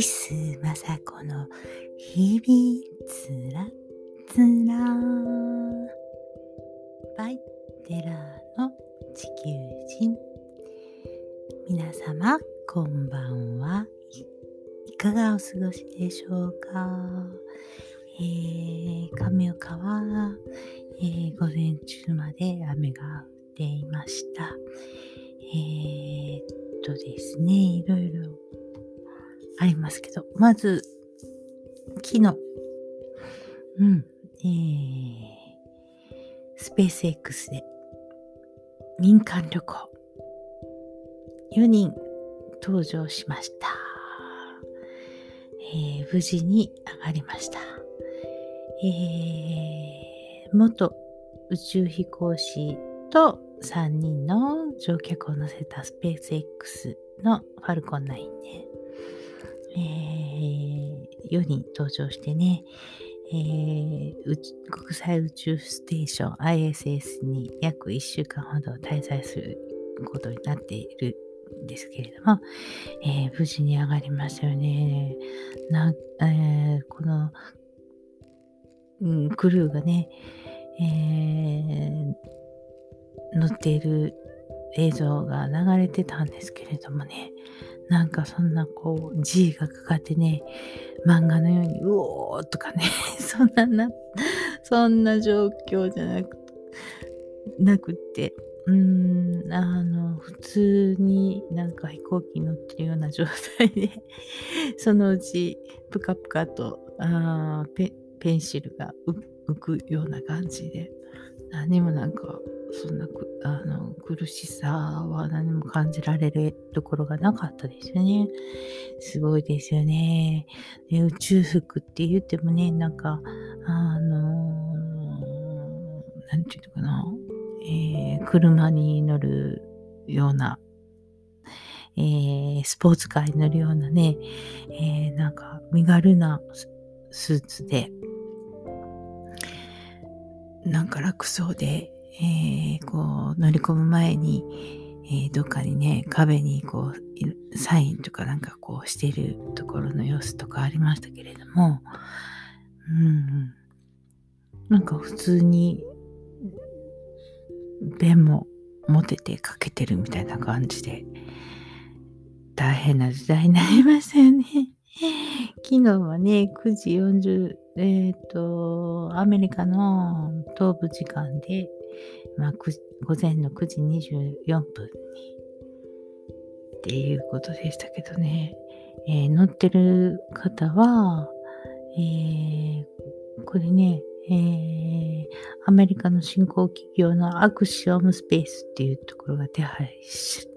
キスまさこの日々つらつら。バイテラーの地球人。皆様こんばんは。いかがお過ごしでしょう？ま、ず、昨日、うん、えー、スペース X で民間旅行4人登場しました。えー、無事に上がりました。えー、元宇宙飛行士と3人の乗客を乗せたスペース X のファルコン9ね。えー、世に登場してね、えー、国際宇宙ステーション ISS に約1週間ほど滞在することになっているんですけれども、えー、無事に上がりましたよね。なえー、この、うん、クルーがね、え乗っている映像が流れてたんですけれどもね、なんかそんなこう G がかかってね、漫画のようにうおーとかね、そんなな、そんな状況じゃなく、なくって、うーん、あの、普通になんか飛行機に乗ってるような状態で そのうちぷかぷかとあペペンシルが浮くような感じで、何もなんかそんなあの苦しさは何も感じられるところがなかったですよね。すごいですよね。で宇宙服って言ってもね、なんか、あのー、なんていうのかな、えー、車に乗るような、えー、スポーツカーに乗るようなね、えー、なんか身軽なスーツで、なんか楽そうで、えー、こう乗り込む前に、えー、どっかにね、壁にこう、サインとかなんかこうしてるところの様子とかありましたけれども、うん、なんか普通に、弁も持ててかけてるみたいな感じで、大変な時代になりましたよね。昨日はね、9時40、えっ、ー、と、アメリカの東部時間で、まあ、午前の9時24分にっていうことでしたけどね、えー、乗ってる方は、えー、これね、えー、アメリカの新興企業のアクシオムスペースっていうところが手配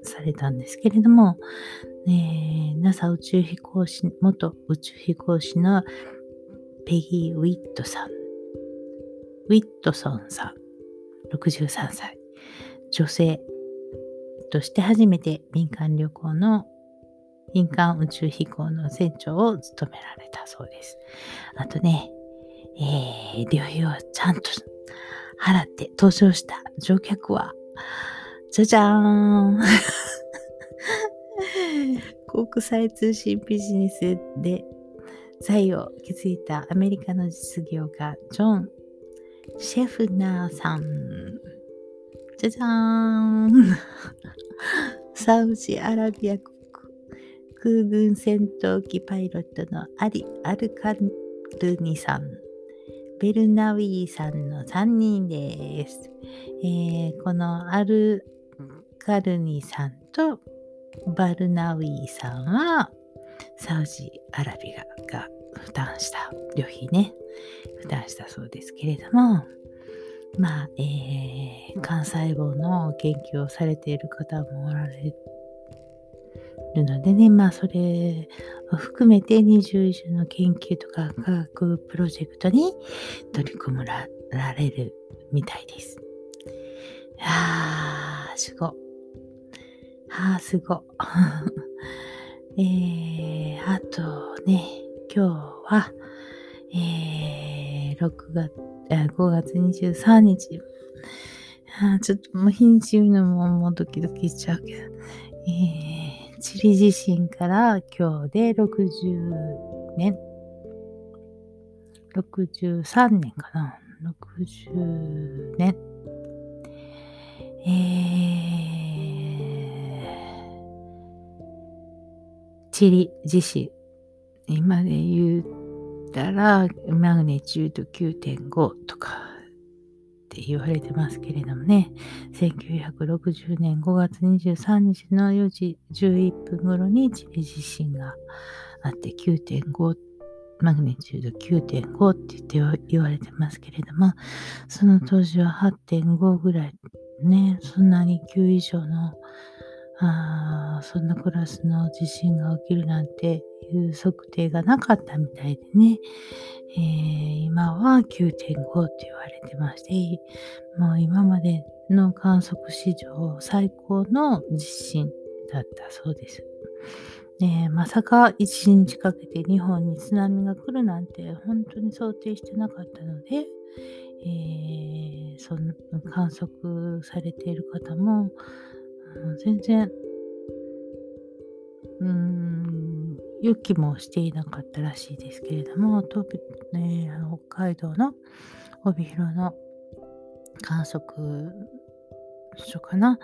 されたんですけれども、えー、NASA 宇宙飛行士、元宇宙飛行士のペギー・ウィットさん、ウィットソンさん。63歳、女性として初めて民間旅行の民間宇宙飛行の船長を務められたそうです。あとね、えー、旅費をちゃんと払って登場した乗客は、じゃじゃーん 国際通信ビジネスで財を築いたアメリカの実業家ジョン・シェフナーさん。じゃじゃーん。サウジアラビア国空軍戦闘機パイロットのアリ・アルカルニさん。ベルナウィーさんの3人です。えー、このアルカルニさんとバルナウィーさんはサウジアラビアが負担した旅費ね。負担したそうですけれども、まあ、えー、幹細胞の研究をされている方もおられるのでね、まあ、それを含めて20以上の研究とか科学プロジェクトに取り組むられるみたいです。あー、すご。あー、すご。えー、あとね、今日は、えー、6月、5月23日。あちょっともう日にち言うのももうドキドキしちゃうけど、えー、チリ地震から今日で60年、63年かな。60年。えー、チリ地震。今で言ったら、マグネチュード9.5とかって言われてますけれどもね、1960年5月23日の4時11分頃にチリ地震があって9.5、マグネチュード9.5って言って言われてますけれども、その当時は8.5ぐらいね、そんなに9以上のあそんなクラスの地震が起きるなんていう測定がなかったみたいでね、えー、今は9.5って言われてまして、もう今までの観測史上最高の地震だったそうです。でまさか1日かけて日本に津波が来るなんて本当に想定してなかったので、えー、その観測されている方も、全然うん予期もしていなかったらしいですけれども、東京、ね、北海道の帯広の観測所かな、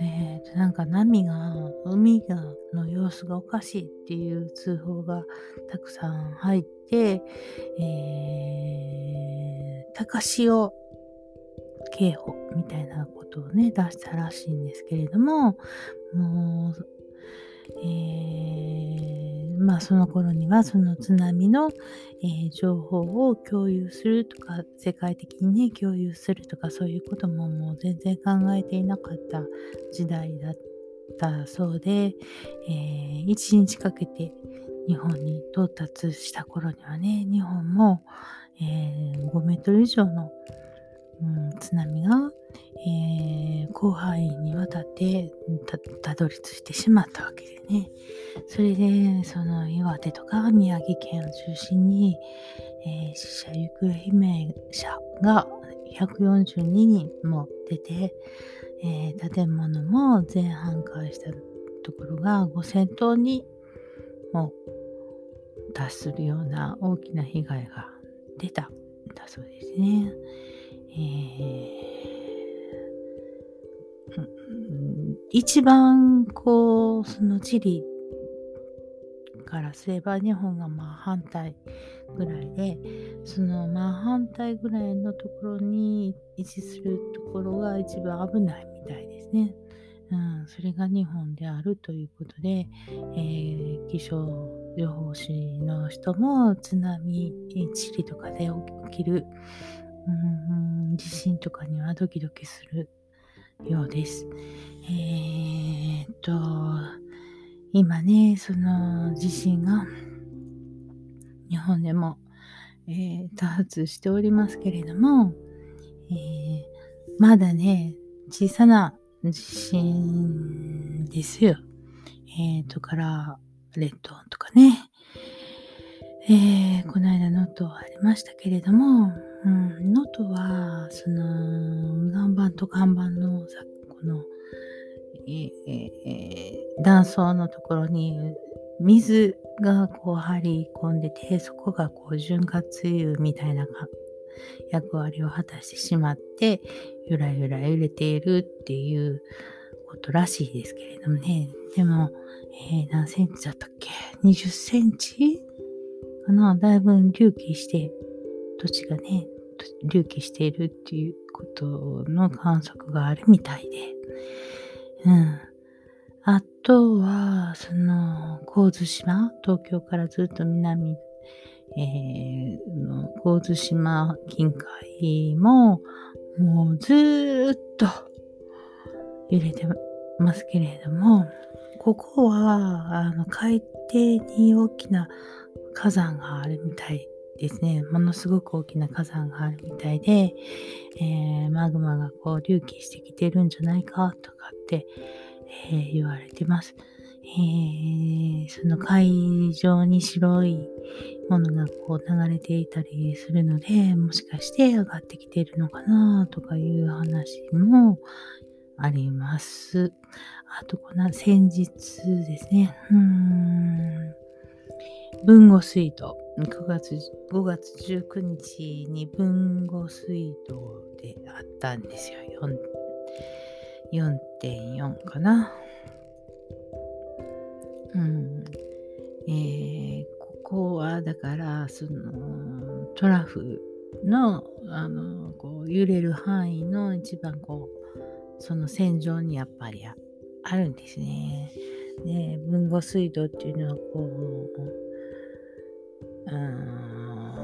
えー、なんか波が、海がの様子がおかしいっていう通報がたくさん入って、えー、高潮警報みたいなことをね、出したらしいんですけれども、もう、えー、まあその頃にはその津波の、えー、情報を共有するとか世界的にね共有するとかそういうことももう全然考えていなかった時代だったそうで、えー、1日かけて日本に到達した頃にはね日本も、えー、5メートル以上の、うん、津波がえー、広範囲にわたってたどり着いてしまったわけでね。それで、その岩手とか宮城県を中心に、えー、死者行方不明者が142人も出て、えー、建物も全半壊したところが5000棟にも達するような大きな被害が出たんだそうですね。えー一番こうその地理からすれば日本がまあ反対ぐらいでそのまあ反対ぐらいのところに位置するところが一番危ないみたいですね。うん、それが日本であるということで、えー、気象予報士の人も津波、地理とかで起きる、うん、地震とかにはドキドキするようです。えー、っと、今ね、その地震が日本でも、えー、多発しておりますけれども、えー、まだね、小さな地震ですよ。えー、とから列島とかね、えー、この間能登ありましたけれども、うん、能登は、その、岩盤と岩盤の、この、断層のところに水がこう張り込んでて、そこがこう潤滑油みたいな役割を果たしてしまって、ゆらゆら揺れているっていうことらしいですけれどもね。でも、えー、何センチだったっけ ?20 センチ？かな？だいぶ隆起して土地がね、隆起しているっていうことの観測があるみたいで。うん。あとは、その、神津島、東京からずっと南、えー、の神津島近海も、もうずっと揺れてますけれども、ここは、あの、海底に大きな火山があるみたいですね、ものすごく大きな火山があるみたいで、えー、マグマがこう隆起してきてるんじゃないかとかって、えー、言われてます。えー、その海上に白いものがこう流れていたりするので、もしかして上がってきてるのかなとかいう話もあります。あとこの先日ですね。うーん。文後水道。9月、5月19日に文後水道であったんですよ。4.4かな。うん。えー、ここはだから、その、トラフの、あの、こう、揺れる範囲の一番こう、その線上にやっぱりあるんですね。で、文後水道っていうのはこう、うん、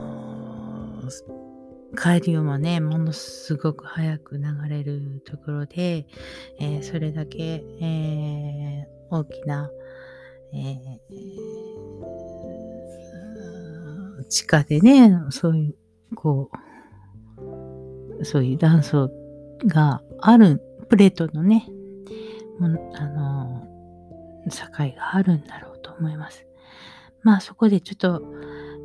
海流もね、ものすごく早く流れるところで、えー、それだけ、えー、大きな、えー、地下でね、そういう、こう、そういう断層がある、プレートのね、もあの、境があるんだろうと思います。まあそこでちょっと、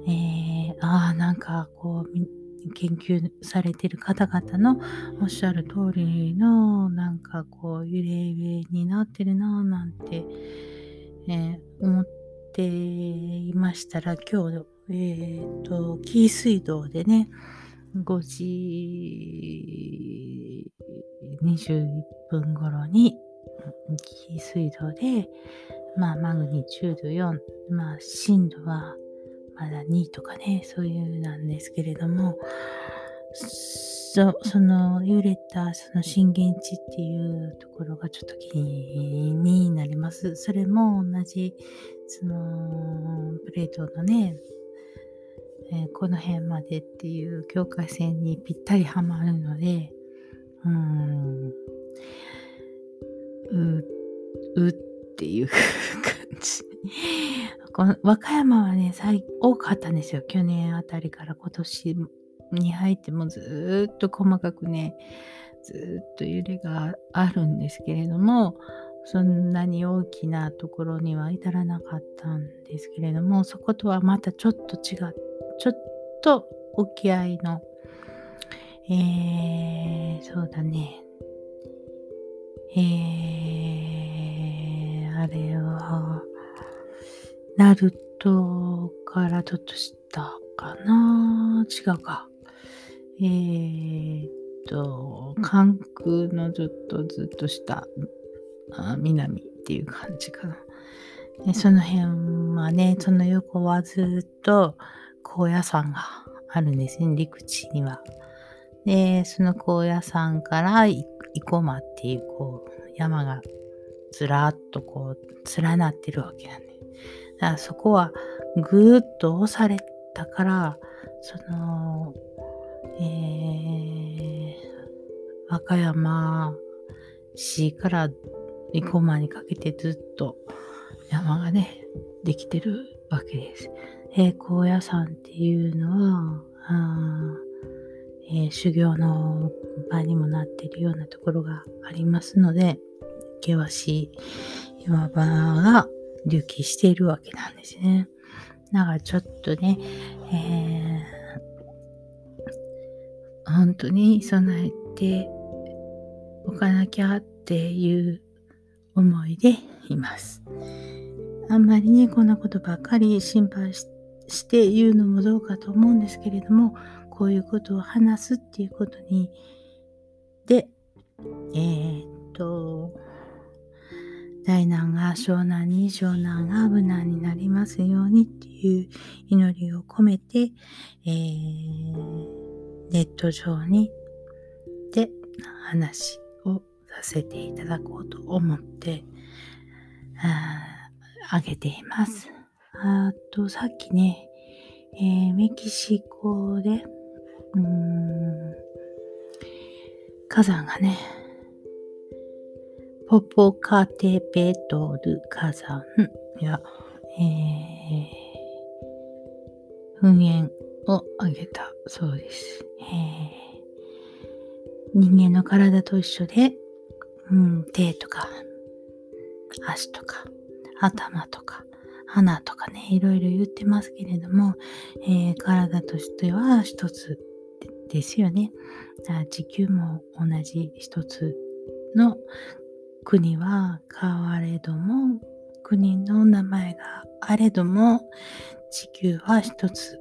えー、ああ、なんかこう、研究されてる方々のおっしゃる通りの、なんかこう、揺れ上になってるな、なんて、えー、思っていましたら、今日、えっ、ー、と、紀伊水道でね、5時21分頃に、紀伊水道で、まあ、マグニチュード4、まあ、震度はまだ2とかね、そういうなんですけれども、そその揺れたその震源地っていうところがちょっと気になります。それも同じそのプレートのね、えー、この辺までっていう境界線にぴったりはまるので、うん、う、うっていう感じ。この和歌山はね、最多かったんですよ。去年あたりから今年に入ってもずっと細かくね、ずっと揺れがあるんですけれども、そんなに大きなところには至らなかったんですけれども、そことはまたちょっと違う、ちょっと沖合の、えー、そうだね、えー、あれは、ナルトからちょっと下かな違うか。えー、っと、関空のずっとずっと下、あ南っていう感じかな。でその辺はね、その横はずっと高野山があるんですね、陸地には。で、その高野山から生駒っていうこう山がずらっとこう連なってるわけなんで。だからそこはぐーっと押されたから、その、えー、和歌山市から生駒にかけてずっと山がね、できてるわけです。え高野山っていうのは、あえー、修行の場にもなっているようなところがありますので、険しい岩場が隆起しているわけなんですね。だからちょっとね、えー、本当に備えておかなきゃっていう思いでいます。あんまりね、こんなことばっかり心配して言うのもどうかと思うんですけれども、こういうことを話すっていうことに、で、えー、っと、大難が湘南に湘南が無難になりますようにっていう祈りを込めて、えー、ネット上にで話をさせていただこうと思ってあげています。あとさっきね、えー、メキシコでうん火山がねポポカテペトル火山や、えー、噴煙を挙げたそうです。えー、人間の体と一緒で、うん、手とか足とか頭とか鼻とかね、いろいろ言ってますけれども、えー、体としては一つですよね。地球も同じ一つの国は変われども、国の名前があれども、地球は一つ。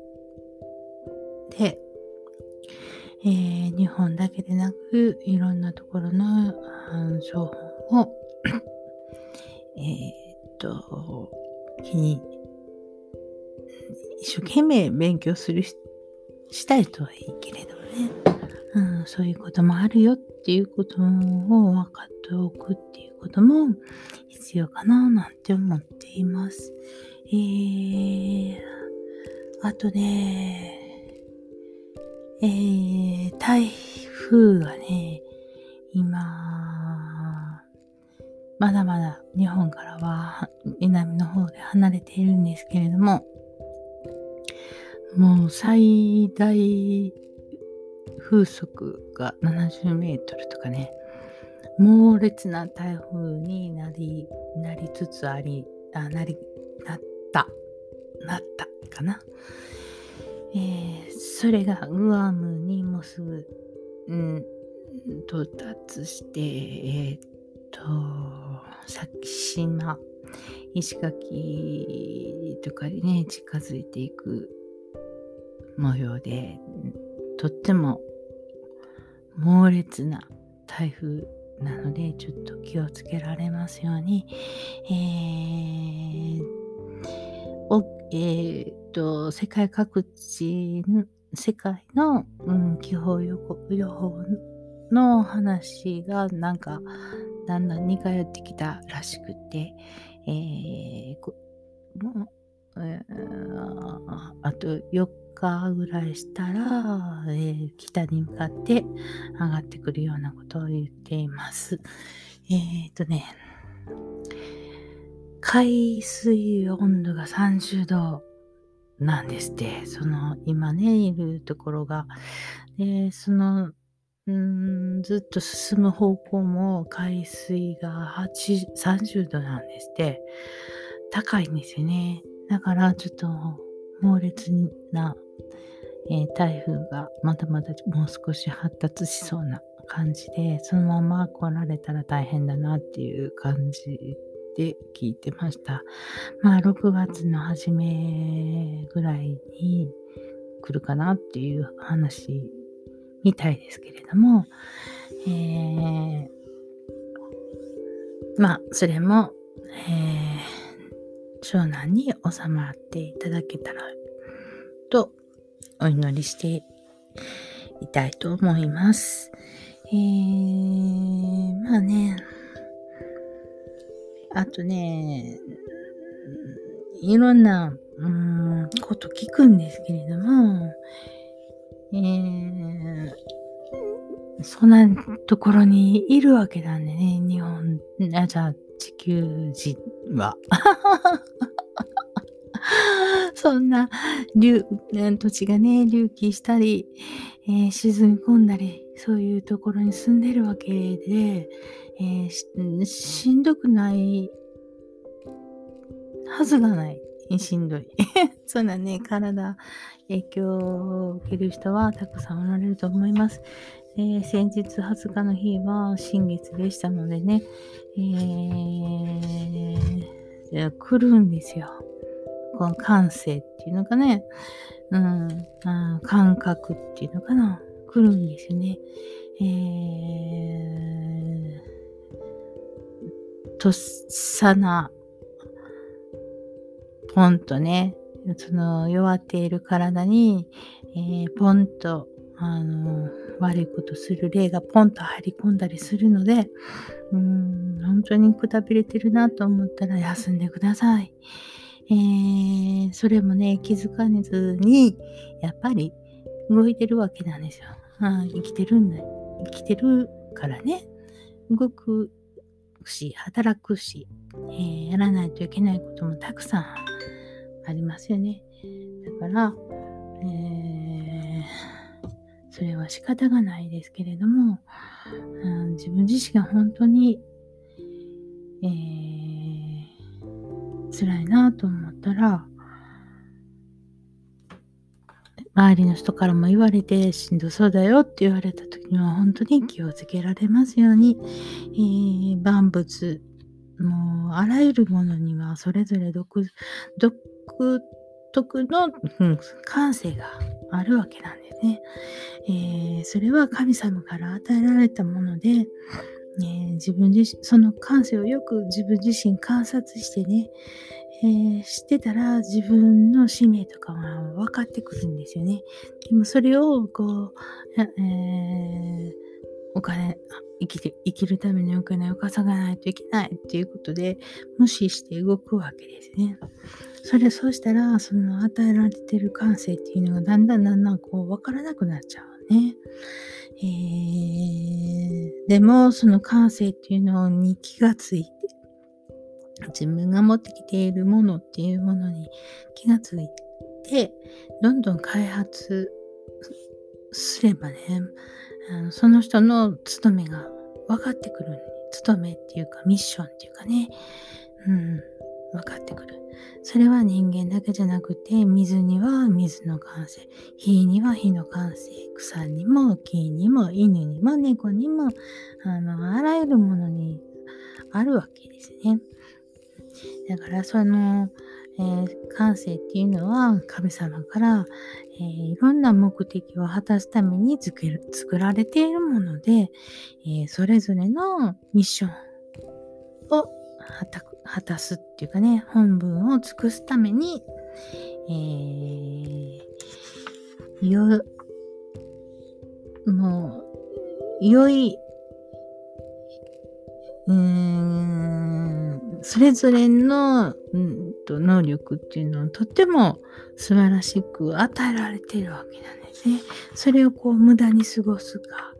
で、えー、日本だけでなく、いろんなところの情報をえっと、気に、一生懸命勉強するしたいとはいいけれどもね、うん、そういうこともあるよっていうことを分かっておくっていうことも必要かななんて思っています。えー、あとね、えー、台風がね、今、まだまだ日本からは南の方で離れているんですけれども、もう最大風速が70メートルとかね、猛烈な台風になり、なりつつあり、あ、なり、なった、なったかな。えー、それがグアムにもすぐ、うん、到達して、えー、っと、先島、石垣とかにね、近づいていく模様で、とっても猛烈な台風なので、ちょっと気をつけられますように、えー、おえー、っと、世界各地、世界の、うん、気候予報の話がなんかだんだん似通ってきたらしくて、えー、も、え、あと4日ぐらいしたら、えー、北に向かって上がってくるようなことを言っています。えっ、ー、とね、海水温度が30度なんですって。その、今ね、いるところが。で、その、ずっと進む方向も海水が30度なんですって。高いんですよね。だからちょっと猛烈な、えー、台風がまだまだもう少し発達しそうな感じで、そのまま来られたら大変だなっていう感じで聞いてました。まあ、6月の初めぐらいに来るかなっていう話みたいですけれども、えー、まあ、それも、えー、長男に収まっていただけたらとお祈りしていたいと思います。えー、まあね、あとね、いろんな、うん、こと聞くんですけれども、えー、そんなところにいるわけなんでね、日本、あ、じゃあ地球人は。そんな土地がね、隆起したり、えー、沈み込んだり、そういうところに住んでるわけで、えー、しんどくないはずがない。しんどい。そんなね、体、影響を受ける人はたくさんおられると思います。えー、先日20日の日は新月でしたのでね、えー、来るんですよ。この感性っていうのかね、うん、感覚っていうのかな、来るんですよね。えー。とっさな、ポンとね、その弱っている体に、えー、ポンと、あの、悪いことする例がポンと入り込んだりするので、うん、本当にくたびれてるなと思ったら休んでください。えー、それもね、気づかずに、やっぱり動いてるわけなんですよ。あ生きてるんだ。生きてるからね。動くし、働くし、えー、やらないといけないこともたくさんありますよね。だから、えー、それは仕方がないですけれども、うん、自分自身が本当に、えー、辛いなと思ったら、周りの人からも言われてしんどそうだよって言われた時には本当に気をつけられますように、えー、万物、もうあらゆるものにはそれぞれ独独特の、うん、感性があるわけなんですね。えー、それは神様から与えられたもので、え、自分自身、その感性をよく自分自身観察してね、えー、知ってたら自分の使命とかは分かってくるんですよね。でもそれをこう、えー、お金、生きて、生きるためにお金を稼がないといけないっていうことで無視して動くわけですね。それ、そうしたら、その与えられてる感性っていうのがだんだんだんだんこう分からなくなっちゃうね。えー、でも、その感性っていうのに気がついて、自分が持ってきているものっていうものに気がついて、どんどん開発すればね、あのその人の務めが分かってくる。務めっていうかミッションっていうかね、うん、分かってくる。それは人間だけじゃなくて、水には水の感性、火には火の感性、草にも木にも犬にも猫にも、あの、あらゆるものにあるわけですね。だからその、えー、感性っていうのは神様から、えー、いろんな目的を果たすために作る作られているもので、えー、それぞれのミッションを果たすっていうかね、本文を尽くすために、えー、よ、もう、良い、うーん、それぞれの、うんと、能力っていうのはとっても素晴らしく与えられているわけなんですね。それをこう無駄に過ごすか、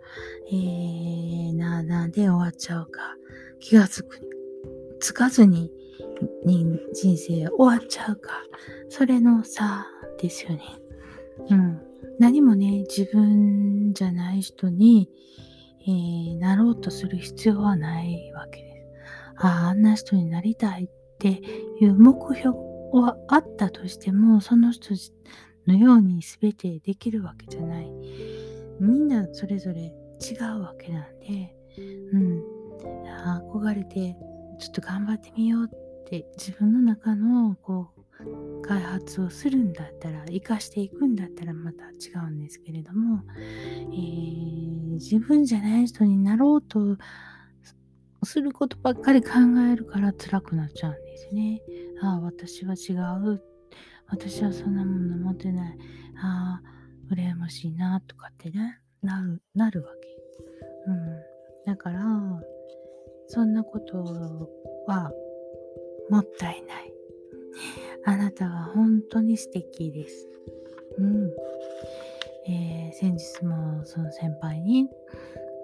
えー、なあなあで終わっちゃうか、気がつく、つかずに人生終わっちゃうか、それの差ですよね。うん。何もね、自分じゃない人に、えー、なろうとする必要はないわけです。ああ、あんな人になりたいっていう目標はあったとしても、その人のように全てできるわけじゃない。みんなそれぞれ違うわけなんで、うん。憧れて、ちょっと頑張ってみようって自分の中のこう開発をするんだったら生かしていくんだったらまた違うんですけれども、えー、自分じゃない人になろうとすることばっかり考えるから辛くなっちゃうんですね。ああ、私は違う。私はそんなもの持ってない。ああ、羨ましいなとかってね、なる、なるわけ。うん。だから、そんなことはもったいない。あなたは本当に素敵です。うん。えー、先日もその先輩に、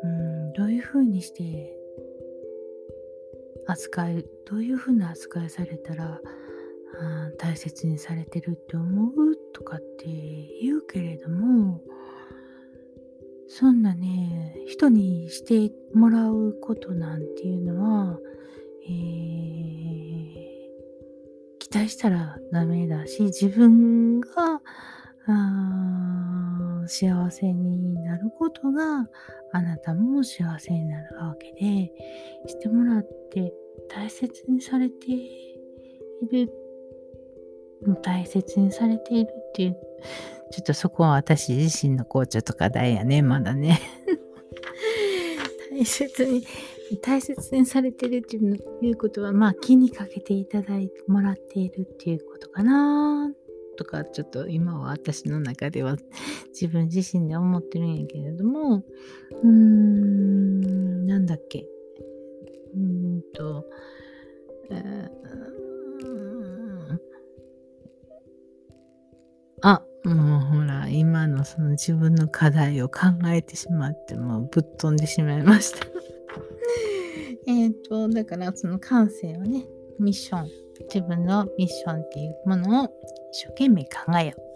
うん、どういうふうにして扱い、どういうふうな扱いされたらあ大切にされてるって思うとかって言うけれども、そんなね、人にしてもらうことなんていうのは、えー、期待したらダメだし、自分が幸せになることがあなたも幸せになるわけで、してもらって大切にされている、大切にされているっていう、ちょっとそこは私自身の紅茶とかだやね、まだね。大切に大切にされてるっていうことは、まあ気にかけていただいてもらっているっていうことかなとか、ちょっと今は私の中では自分自身で思ってるんやけれども、うーん、なんだっけ。うんと、えー、あ、もうほら、今のその自分の課題を考えてしまって、もうぶっ飛んでしまいました。えっと、だからその感性をね、ミッション、自分のミッションっていうものを一生懸命考えよう。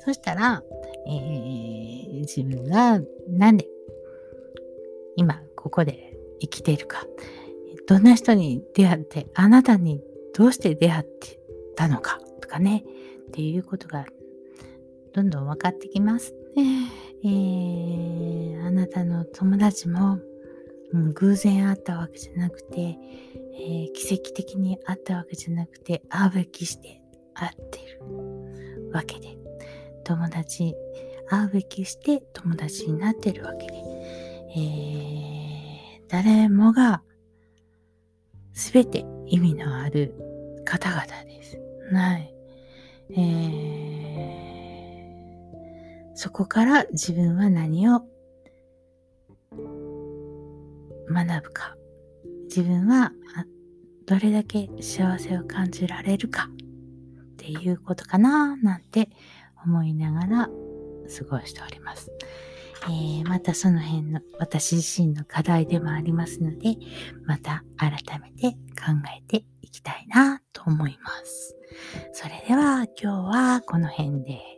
そしたら、えー、自分がなんで今ここで生きているか、どんな人に出会って、あなたにどうして出会ってたのかとかね、っていうことがどんどん分かってきます。えー、あなたの友達も、うん、偶然会ったわけじゃなくて、えー、奇跡的に会ったわけじゃなくて、会うべきして会ってるわけで、友達、会うべきして友達になってるわけで、えー、誰もがすべて意味のある方々です。はい。えー、そこから自分は何を学ぶか。自分はどれだけ幸せを感じられるかっていうことかななんて思いながら過ごしております。えー、またその辺の私自身の課題でもありますので、また改めて考えていきたいなと思います。それでは今日はこの辺で。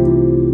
you.